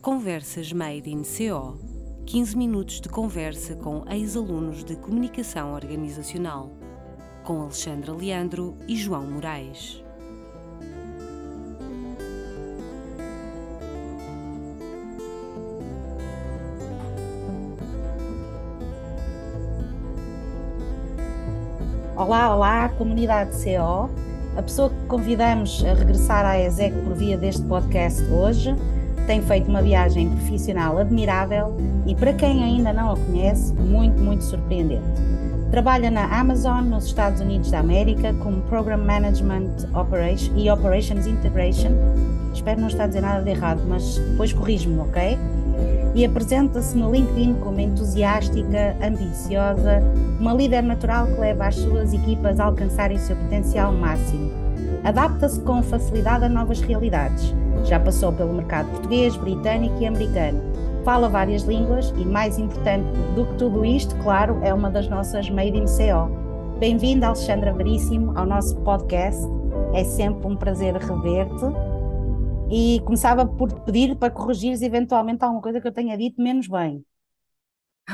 Conversas Made in CO 15 minutos de conversa com ex-alunos de comunicação organizacional, com Alexandra Leandro e João Moraes. Olá, olá, comunidade CO. A pessoa que convidamos a regressar à ESEC por via deste podcast hoje tem feito uma viagem profissional admirável e, para quem ainda não a conhece, muito, muito surpreendente. Trabalha na Amazon, nos Estados Unidos da América, como Program Management Operation e Operations Integration. Espero não estar a dizer nada de errado, mas depois corrijo-me, ok? e apresenta-se no LinkedIn como entusiástica, ambiciosa, uma líder natural que leva as suas equipas a alcançarem o seu potencial máximo. Adapta-se com facilidade a novas realidades. Já passou pelo mercado português, britânico e americano. Fala várias línguas e, mais importante do que tudo isto, claro, é uma das nossas Made in CO. Bem-vinda, Alexandra Veríssimo, ao nosso podcast. É sempre um prazer rever-te e começava por pedir para corrigires eventualmente alguma coisa que eu tenha dito menos bem.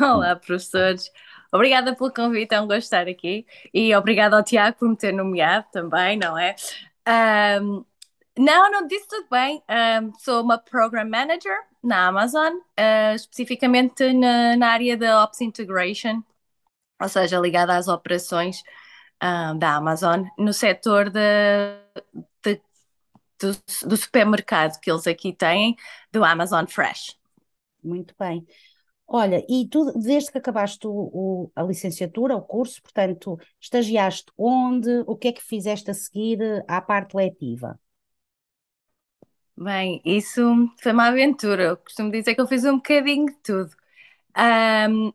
Olá, professores. Obrigada pelo convite, é um gosto estar aqui. E obrigada ao Tiago por me ter nomeado também, não é? Um, não, não, disse tudo bem. Um, sou uma Program Manager na Amazon, uh, especificamente na, na, área da Ops Integration, ou seja, ligada às operações um, da Amazon, no setor de, de do, do supermercado que eles aqui têm, do Amazon Fresh. Muito bem. Olha, e tu, desde que acabaste o, o, a licenciatura, o curso, portanto, estagiaste onde? O que é que fizeste a seguir à parte letiva? Bem, isso foi uma aventura. Eu costumo dizer que eu fiz um bocadinho de tudo. Um,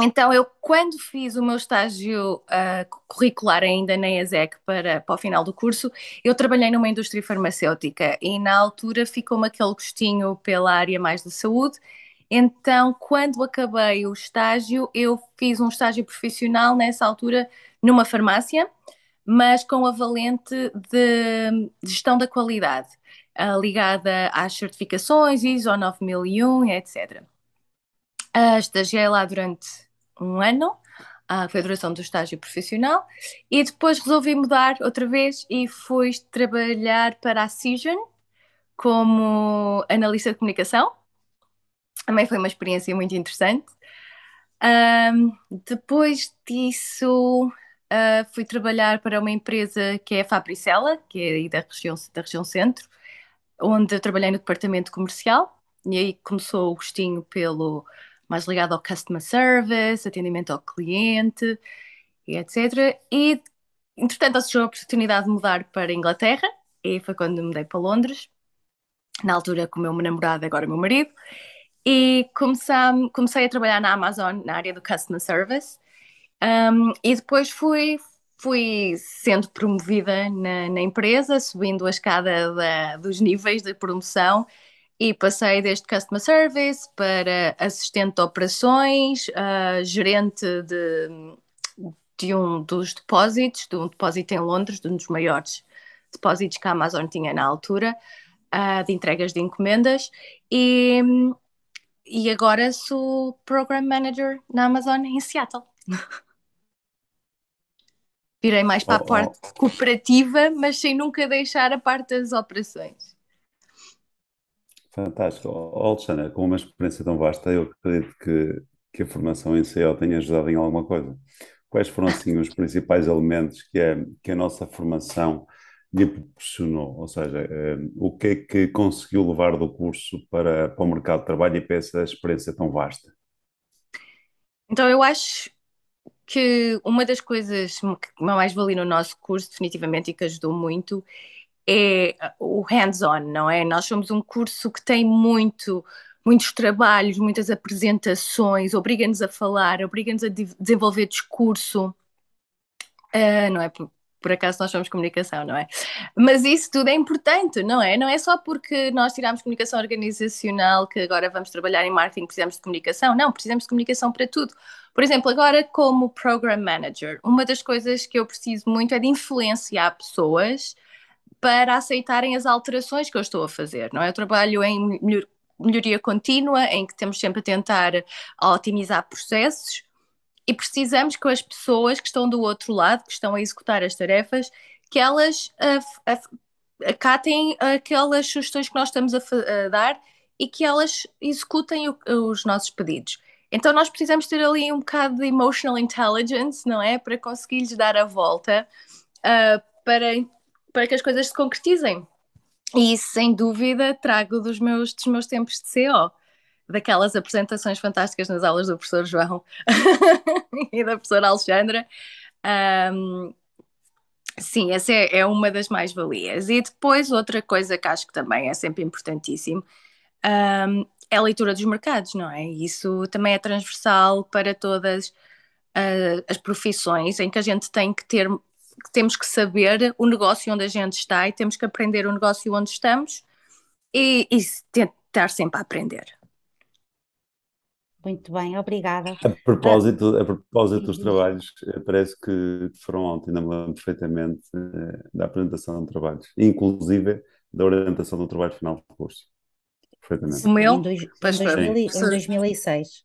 então, eu, quando fiz o meu estágio uh, curricular ainda na ESEC para, para o final do curso, eu trabalhei numa indústria farmacêutica e na altura ficou-me aquele gostinho pela área mais da saúde. Então, quando acabei o estágio, eu fiz um estágio profissional nessa altura numa farmácia, mas com a valente de gestão da qualidade, uh, ligada às certificações ISO 9001, etc. Uh, estagiei lá durante um ano, a foi a duração do estágio profissional, e depois resolvi mudar outra vez e fui trabalhar para a Cision como analista de comunicação. Também foi uma experiência muito interessante. Um, depois disso, uh, fui trabalhar para uma empresa que é a Fabricela, que é aí da região, da região centro, onde eu trabalhei no departamento comercial, e aí começou o gostinho pelo mais ligado ao customer service, atendimento ao cliente e etc. E, entretanto, surgiu a oportunidade de mudar para a Inglaterra e foi quando mudei para Londres, na altura com o meu namorado, agora meu marido, e comecei a trabalhar na Amazon, na área do customer service, um, e depois fui, fui sendo promovida na, na empresa, subindo a escada da, dos níveis de promoção e passei desde Customer Service para assistente de operações, uh, gerente de, de um dos depósitos, de um depósito em Londres, de um dos maiores depósitos que a Amazon tinha na altura, uh, de entregas de encomendas, e, e agora sou Program Manager na Amazon em Seattle. Virei mais para a oh, oh. parte oh. cooperativa, mas sem nunca deixar a parte das operações. Fantástico. Alexandra, com uma experiência tão vasta, eu acredito que, que a formação em CEO tenha ajudado em alguma coisa. Quais foram, assim, os principais elementos que a, que a nossa formação lhe proporcionou? Ou seja, eh, o que é que conseguiu levar do curso para, para o mercado de trabalho e para essa experiência tão vasta? Então, eu acho que uma das coisas que mais valia no nosso curso, definitivamente, e que ajudou muito, é o hands-on, não é? Nós somos um curso que tem muito, muitos trabalhos, muitas apresentações, obriga-nos a falar, obriga-nos a de desenvolver discurso, uh, não é? Por, acaso nós somos comunicação, não é? Mas isso tudo é importante, não é? Não é só porque nós tiramos comunicação organizacional que agora vamos trabalhar em marketing precisamos de comunicação. Não, precisamos de comunicação para tudo. Por exemplo, agora como Program Manager, uma das coisas que eu preciso muito é de influenciar pessoas para aceitarem as alterações que eu estou a fazer, não é? Eu trabalho em melhoria contínua, em que temos sempre a tentar otimizar processos e precisamos que as pessoas que estão do outro lado, que estão a executar as tarefas, que elas acatem aquelas sugestões que nós estamos a, a dar e que elas executem o, os nossos pedidos. Então nós precisamos ter ali um bocado de emotional intelligence, não é? Para conseguir lhes dar a volta uh, para, para que as coisas se concretizem. E isso, sem dúvida, trago dos meus, dos meus tempos de CO, daquelas apresentações fantásticas nas aulas do professor João e da professora Alexandra. Um, sim, essa é, é uma das mais-valias. E depois, outra coisa que acho que também é sempre importantíssimo um, é a leitura dos mercados, não é? Isso também é transversal para todas uh, as profissões em que a gente tem que ter, temos que saber o negócio onde a gente está e temos que aprender o negócio onde estamos e, e tentar sempre aprender. Muito bem, obrigada. A propósito, a propósito dos trabalhos, eh, parece que foram ontem, ainda me lembro perfeitamente eh, da apresentação de trabalhos, inclusive da orientação do trabalho final do curso perfeitamente. O meu? Em, dois, em, 2006.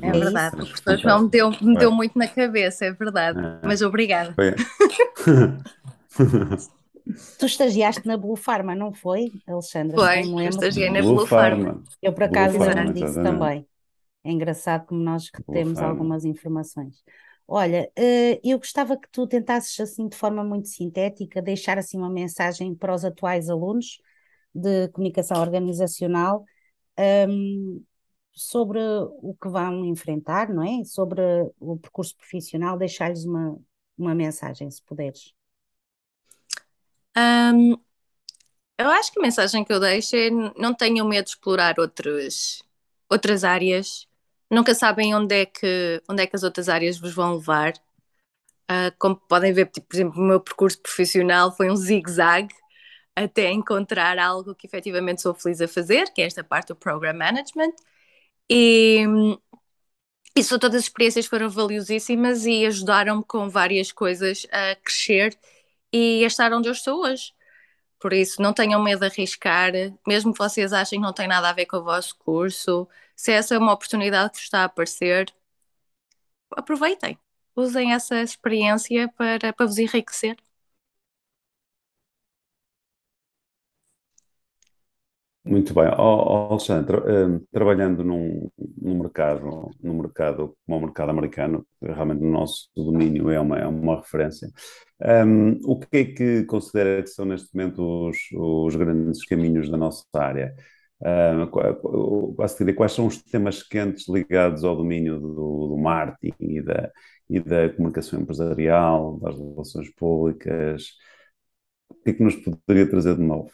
É verdade, o professor João me deu, me deu muito na cabeça, é verdade. É. Mas obrigada. tu estagiaste na Blue Pharma, não foi, Alexandra? Foi, eu estagiei na Blue, Blue Pharma. Eu, por acaso, lembro disso também. É engraçado como nós temos algumas informações. Olha, eh, eu gostava que tu tentasses, assim, de forma muito sintética, deixar assim uma mensagem para os atuais alunos de comunicação organizacional um, sobre o que vão enfrentar, não é? Sobre o percurso profissional, deixar-lhes uma, uma mensagem, se puderes. Um, eu acho que a mensagem que eu deixo é não tenham medo de explorar outros, outras áreas. Nunca sabem onde é, que, onde é que as outras áreas vos vão levar. Uh, como podem ver, tipo, por exemplo, o meu percurso profissional foi um zigue-zague até encontrar algo que efetivamente sou feliz a fazer, que é esta parte do Program Management. E, isso todas as experiências foram valiosíssimas e ajudaram-me com várias coisas a crescer e a estar onde eu estou hoje. Por isso, não tenham medo de arriscar, mesmo que vocês achem que não tem nada a ver com o vosso curso, se essa é uma oportunidade que está a aparecer, aproveitem, usem essa experiência para, para vos enriquecer. Muito bem. Oh, Alexandre, uh, trabalhando num, num mercado, num mercado como o mercado americano, realmente no nosso domínio é uma, é uma referência, um, o que é que considera que são neste momento os, os grandes caminhos da nossa área? Uh, quais são os temas quentes ligados ao domínio do, do marketing e da, e da comunicação empresarial, das relações públicas? O que é que nos poderia trazer de novo?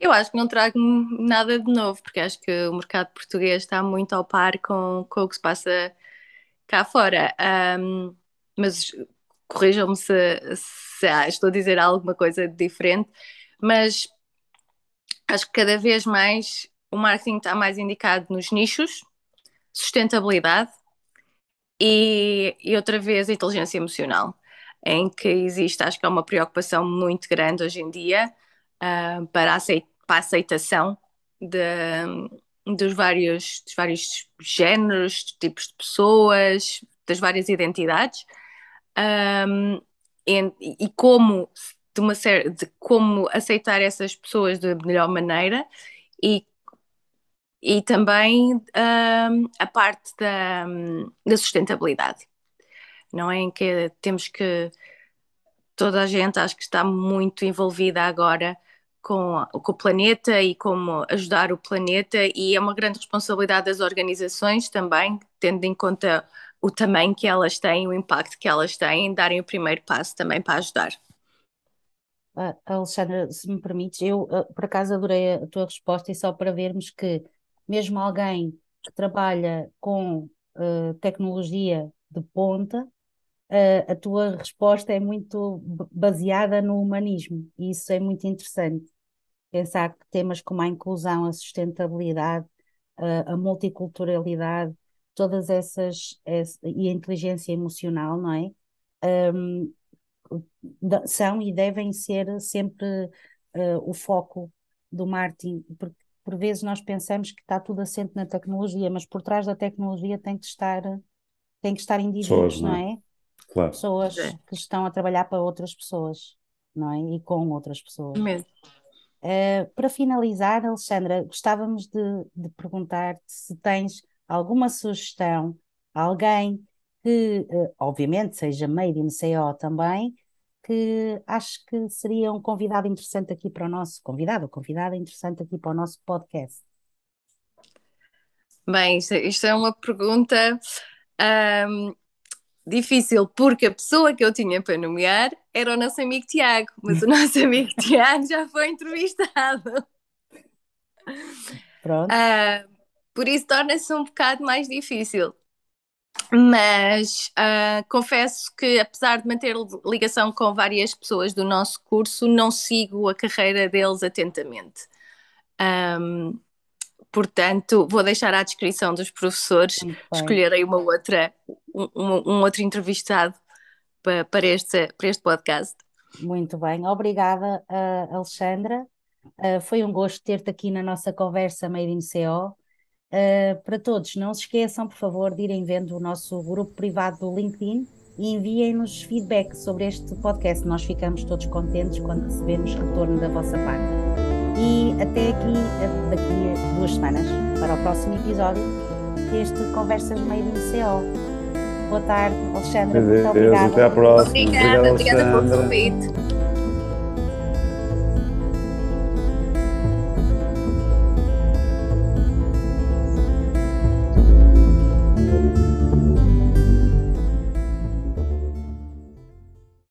Eu acho que não trago nada de novo, porque acho que o mercado português está muito ao par com, com o que se passa cá fora. Um, mas corrijam-me se, se ah, estou a dizer alguma coisa diferente, mas acho que cada vez mais o marketing está mais indicado nos nichos, sustentabilidade e, e outra vez inteligência emocional, em que existe, acho que é uma preocupação muito grande hoje em dia uh, para, a aceitação de, dos, vários, dos vários géneros, tipos de pessoas, das várias identidades um, e, e, como de uma de como aceitar essas pessoas de melhor maneira e e também um, a parte da, da sustentabilidade, não é? Em que temos que toda a gente acho que está muito envolvida agora com, com o planeta e como ajudar o planeta, e é uma grande responsabilidade das organizações também, tendo em conta o tamanho que elas têm, o impacto que elas têm, darem o primeiro passo também para ajudar. Uh, Alexandra, se me permites, eu uh, por acaso adorei a tua resposta e só para vermos que mesmo alguém que trabalha com uh, tecnologia de ponta, a tua resposta é muito baseada no humanismo e isso é muito interessante pensar que temas como a inclusão, a sustentabilidade, a, a multiculturalidade, todas essas, e a inteligência emocional, não é? Um, são e devem ser sempre uh, o foco do marketing, porque por vezes nós pensamos que está tudo assente na tecnologia, mas por trás da tecnologia tem que estar, tem que estar indivíduos, Pessoas, não não é? É? Claro. Pessoas É. que estão a trabalhar para outras pessoas, não é? E com outras pessoas. Mesmo. Uh, para finalizar, Alexandra, gostávamos de, de perguntar-te se tens alguma sugestão, alguém que, uh, obviamente, seja made in CO também, que acho que seria um convidado interessante aqui para o nosso convidado, ou convidada interessante aqui para o nosso podcast. Bem, isto, isto é uma pergunta ahm, difícil, porque a pessoa que eu tinha para nomear era o nosso amigo Tiago, mas o nosso amigo Tiago já foi entrevistado. Pronto, Ah, por isso torna-se um bocado mais difícil. Mas ah, confesso que, apesar de manter ligação com várias pessoas do nosso curso, não sigo a carreira deles atentamente. Ahm, portanto, vou deixar à descrição dos professores escolherem uma outra, um, um- um outro entrevistado para, para, este, para este podcast. Muito bem, obrigada, uh, Alexandra. Uh, foi um gosto ter-te aqui na nossa conversa Made in CO. Uh, para todos, não se esqueçam, por favor, de irem vendo o nosso grupo privado do LinkedIn e enviem-nos feedback sobre este podcast. Nós ficamos todos contentes quando recebemos retorno da vossa parte. E até aqui, daqui a duas semanas, para o próximo episódio deste Conversas Made in CO. Boa tarde, Alexandra, muito obrigada. até à próxima. Obrigada, Obrigado, obrigada pelo convite.